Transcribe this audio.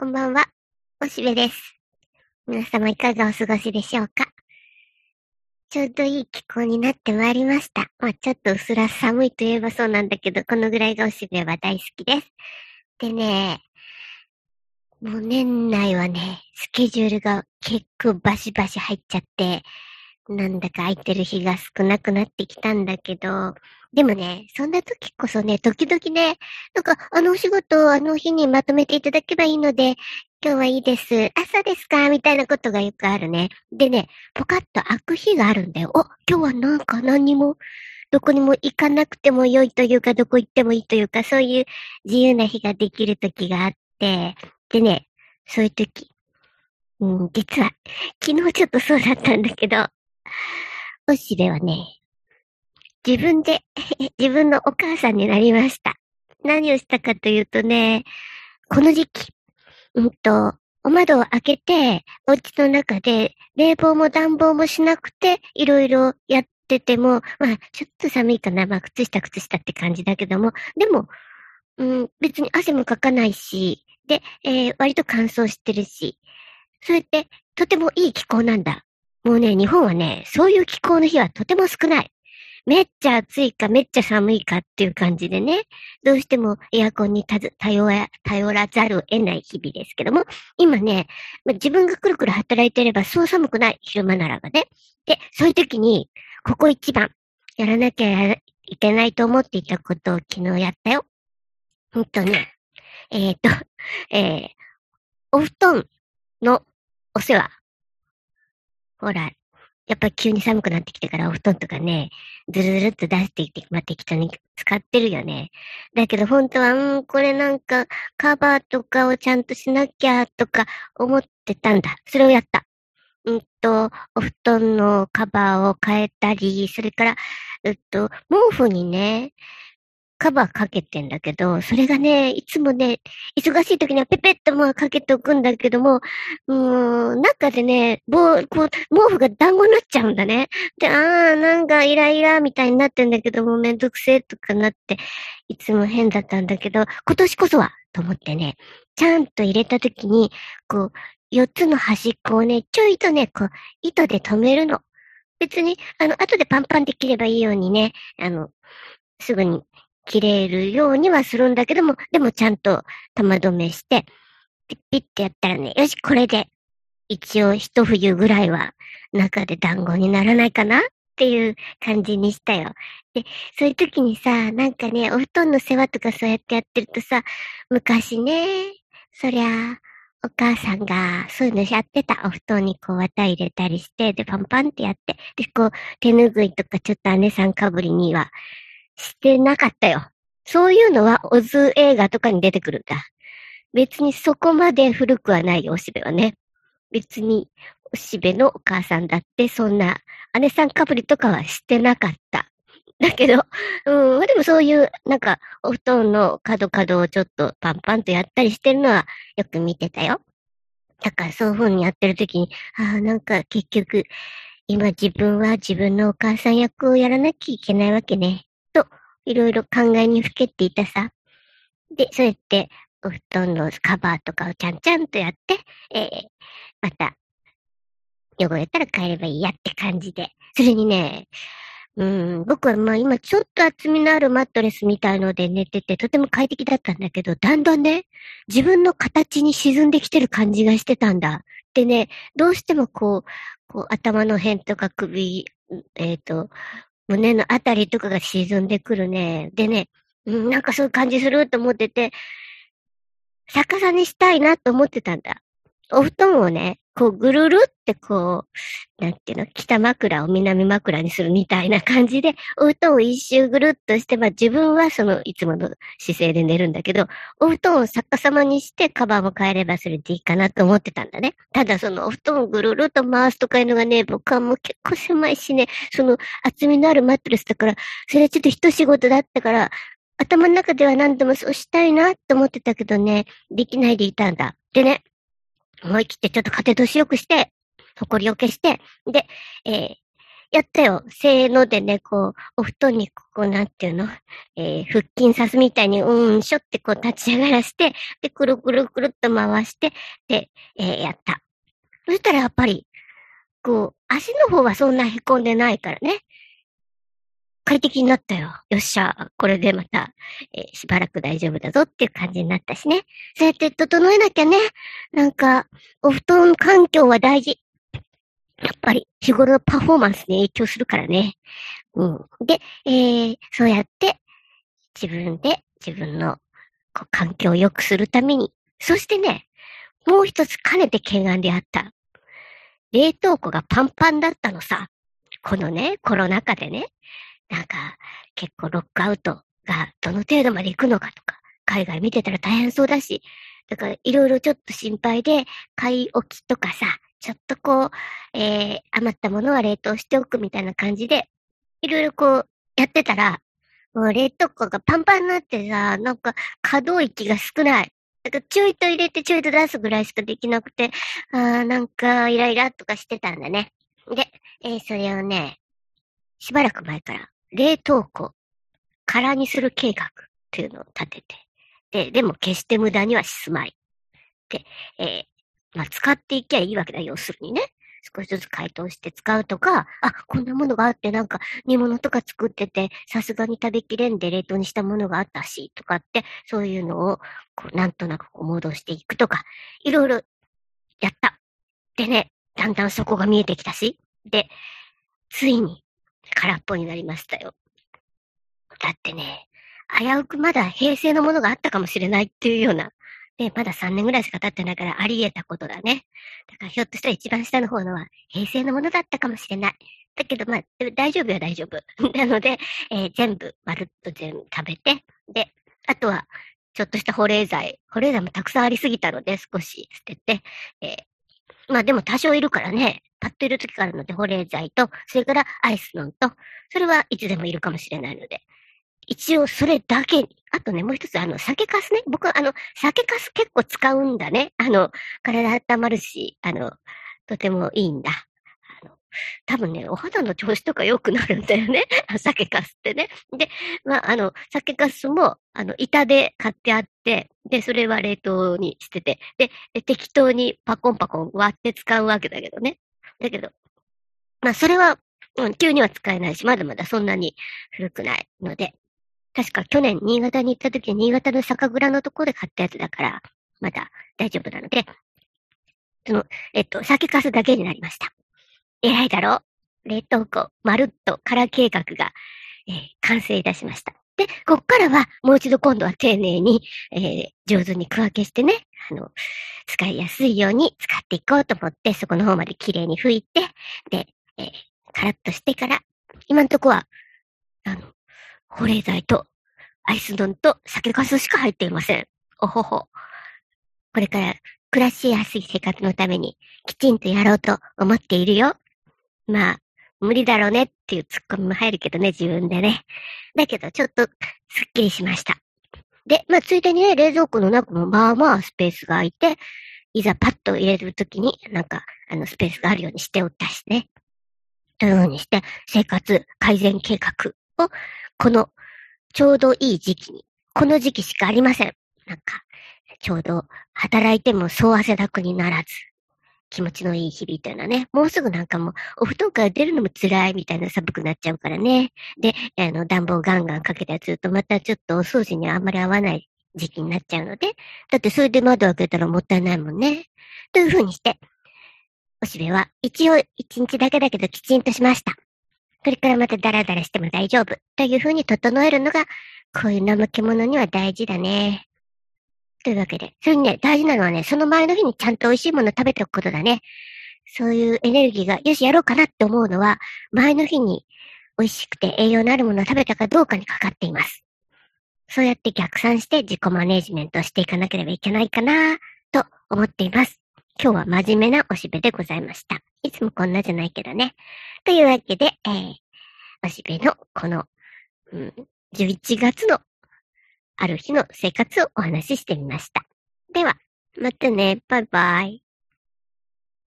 こんばんは、おしべです。皆様いかがお過ごしでしょうか？ちょうどいい気候になってまいりました。まあちょっと薄ら寒いといえばそうなんだけど、このぐらいがおしべは大好きです。でね、もう年内はね、スケジュールが結構バシバシ入っちゃって、なんだか空いてる日が少なくなってきたんだけど、でもね、そんな時こそね、時々ね、なんか、あのお仕事をあの日にまとめていただけばいいので、今日はいいです。朝ですかみたいなことがよくあるね。でね、ポカッと開く日があるんだよ。お、今日はなんか何にも、どこにも行かなくても良いというか、どこ行ってもいいというか、そういう自由な日ができる時があって、でね、そういう時、うん、実は、昨日ちょっとそうだったんだけど、おしべはね、自分で 自分のお母さんになりました。何をしたかというとね、この時期、うんと、お窓を開けて、お家の中で冷房も暖房もしなくて、いろいろやってても、まあ、ちょっと寒いかな、まあ、靴下靴下って感じだけども、でも、うん、別に汗もかかないし、で、えー、割と乾燥してるし、それって、とてもいい気候なんだ。もうね、日本はね、そういう気候の日はとても少ない。めっちゃ暑いかめっちゃ寒いかっていう感じでね、どうしてもエアコンに頼らざるを得ない日々ですけども、今ね、自分がくるくる働いてればそう寒くない、昼間ならばね。で、そういう時に、ここ一番、やらなきゃいけないと思っていたことを昨日やったよ。ほんとね、えっ、ー、と、えー、お布団のお世話。ほら、やっぱ急に寒くなってきてからお布団とかね、ずるずるっと出していって、まあ、適当に使ってるよね。だけど本当は、うん、これなんかカバーとかをちゃんとしなきゃとか思ってたんだ。それをやった。うんと、お布団のカバーを変えたり、それから、うっと、毛布にね、カバーかけてんだけど、それがね、いつもね、忙しい時にはペペッともうかけておくんだけども、うん、中でね、棒、こう、毛布が団子になっちゃうんだね。で、あー、なんかイライラみたいになってんだけども、めんどくせえとかなって、いつも変だったんだけど、今年こそは、と思ってね、ちゃんと入れた時に、こう、四つの端っこをね、ちょいとね、こう、糸で止めるの。別に、あの、後でパンパンできればいいようにね、あの、すぐに切れるようにはするんだけども、でもちゃんと玉止めして、ピッピッってやったらね、よし、これで、一応一冬ぐらいは中で団子にならないかなっていう感じにしたよ。で、そういう時にさ、なんかね、お布団の世話とかそうやってやってるとさ、昔ね、そりゃ、お母さんがそういうのやってた。お布団にこう綿入れたりして、で、パンパンってやって、で、こう、手ぬぐいとかちょっと姉さんかぶりにはしてなかったよ。そういうのはオズ映画とかに出てくるんだ。別にそこまで古くはないよ、おしべはね。別に、おしべのお母さんだって、そんな、姉さんかぶりとかはしてなかった。だけど、うんま、でもそういう、なんか、お布団の角角をちょっとパンパンとやったりしてるのはよく見てたよ。だからそういう風にやってる時に、ああ、なんか結局、今自分は自分のお母さん役をやらなきゃいけないわけね。いろいろ考えにふけていたさ。で、そうやってお布団のカバーとかをちゃんちゃんとやって、えー、また、汚れたら帰ればいいやって感じで。それにね、うん、僕はまあ今ちょっと厚みのあるマットレスみたいので寝ててとても快適だったんだけど、だんだんね、自分の形に沈んできてる感じがしてたんだ。でね、どうしてもこう、こう頭の辺とか首、えっ、ー、と、胸のあたりとかが沈んでくるね。でね、なんかそういう感じすると思ってて、逆さにしたいなと思ってたんだ。お布団をね、こうぐるるってこう、なんていうの、北枕を南枕にするみたいな感じで、お布団を一周ぐるっとして、まあ自分はそのいつもの姿勢で寝るんだけど、お布団を逆さまにしてカバーも変えればそれでいいかなと思ってたんだね。ただそのお布団をぐるるっと回すとかいうのがね、僕はもう結構狭いしね、その厚みのあるマットレスだから、それはちょっと一仕事だったから、頭の中では何度もそうしたいなと思ってたけどね、できないでいたんだ。でね、思い切ってちょっと風通しよくして、埃を消して、で、えー、やったよ。せーのでね、こう、お布団にここ、なんていうの？えー、腹筋さすみたいに、うん、しょってこう立ち上がらして、で、くるくるくるっと回して、で、えー、やった。そしたらやっぱり、こう、足の方はそんな凹んでないからね。快適になったよ。よっしゃ、これでまた、えー、しばらく大丈夫だぞっていう感じになったしね。そうやって整えなきゃね。なんか、お布団環境は大事。やっぱり日頃のパフォーマンスに影響するからね。うん。で、えー、そうやって自分で自分のこう環境を良くするために、そしてね、もう一つ兼ねて懸案であった。冷凍庫がパンパンだったのさ。このね、コロナ禍でね、なんか結構ロックアウトがどの程度まで行くのかとか、海外見てたら大変そうだし、だからいろいろちょっと心配で、買い置きとかさ、ちょっとこう、えー、余ったものは冷凍しておくみたいな感じで、いろいろこう、やってたら、もう冷凍庫がパンパンになってさ、なんか可動域が少ない。だからちょいと入れてちょいと出すぐらいしかできなくて、あーなんかイライラとかしてたんだね。で、えー、それをね、しばらく前から冷凍庫空にする計画っていうのを立てて、で、でも決して無駄にはしまい。で、えー、まあ、使っていきゃいいわけだ、要するにね。少しずつ解凍して使うとか、あ、こんなものがあってなんか煮物とか作ってて、さすがに食べきれんで冷凍にしたものがあったし、とかって、そういうのを、こう、なんとなくこう戻していくとか、いろいろやった。でね、だんだんそこが見えてきたし、で、ついに空っぽになりましたよ。だってね、危うくまだ平成のものがあったかもしれないっていうようなで、まだ3年ぐらいしか経ってないからあり得たことだね。だからひょっとしたら一番下の方のは平成のものだったかもしれない。だけど、まあ、大丈夫よ、大丈夫。なので、えー、全部、まるっと全部食べて、で、あとは、ちょっとした保冷剤。保冷剤もたくさんありすぎたので、少し捨てて、えー、まあでも多少いるからね、パッといる時があるので、保冷剤と、それからアイスノンと、それはいつでもいるかもしれないので、一応それだけに、あとね、もう一つ、あの、酒粕ね。僕は、あの、酒粕結構使うんだね。あの、体温まるし、あの、とてもいいんだ。あの、多分ね、お肌の調子とか良くなるんだよね。酒粕ってね。で、まあ、あの、酒粕も、あの、板で買ってあって、で、それは冷凍にしてて、で、適当にパコンパコン割って使うわけだけどね。だけど、まあ、それは、うん、急には使えないし、まだまだそんなに古くないので、確か去年新潟に行った時に新潟の酒蔵のところで買ったやつだから、まだ大丈夫なので、その、えっと、酒粕だけになりました。偉いだろ？う冷凍庫、まるっと空計画が、えー、完成いたしました。で、こっからは、もう一度今度は丁寧に、えー、上手に区分けしてね、あの、使いやすいように使っていこうと思って、そこの方まで綺麗に拭いて、で、えー、カラッとしてから、今んとこは、あの、保冷剤とアイス丼と酒粕しか入っていません。おほほ。これから暮らしやすい生活のためにきちんとやろうと思っているよ。まあ、無理だろうねっていうツッコミも入るけどね、自分でね。だけど、ちょっとすっきりしました。で、まあ、ついでにね、冷蔵庫の中もまあまあスペースが空いて、いざパッと入れるときに、なんか、あの、スペースがあるようにしておったしね。というふうにして、生活改善計画をこのちょうどいい時期に、この時期しかありません。なんか、ちょうど働いてもそう汗だくにならず、気持ちのいい日々というのはね、もうすぐなんかもう、お布団から出るのも辛いみたいな寒くなっちゃうからね。で、あの、暖房ガンガンかけたりすると、またちょっとお掃除にはあんまり合わない時期になっちゃうので、だってそれで窓開けたらもったいないもんね。というふうにして、おしべは一応一日だけだけどきちんとしました。これからまたダラダラしても大丈夫という風に整えるのが、こういう怠け者には大事だね。というわけで、それにね、大事なのはね、その前の日にちゃんと美味しいもの食べておくことだね。そういうエネルギーが、よし、やろうかなって思うのは、前の日に美味しくて栄養のあるものを食べたかどうかにかかっています。そうやって逆算して自己マネジメントしていかなければいけないかなと思っています。今日は真面目なおしべでございました。いつもこんなじゃないけどね。というわけで、えー、おしべのこの、うん、11月のある日の生活をお話ししてみました。では、またね、バイバイ。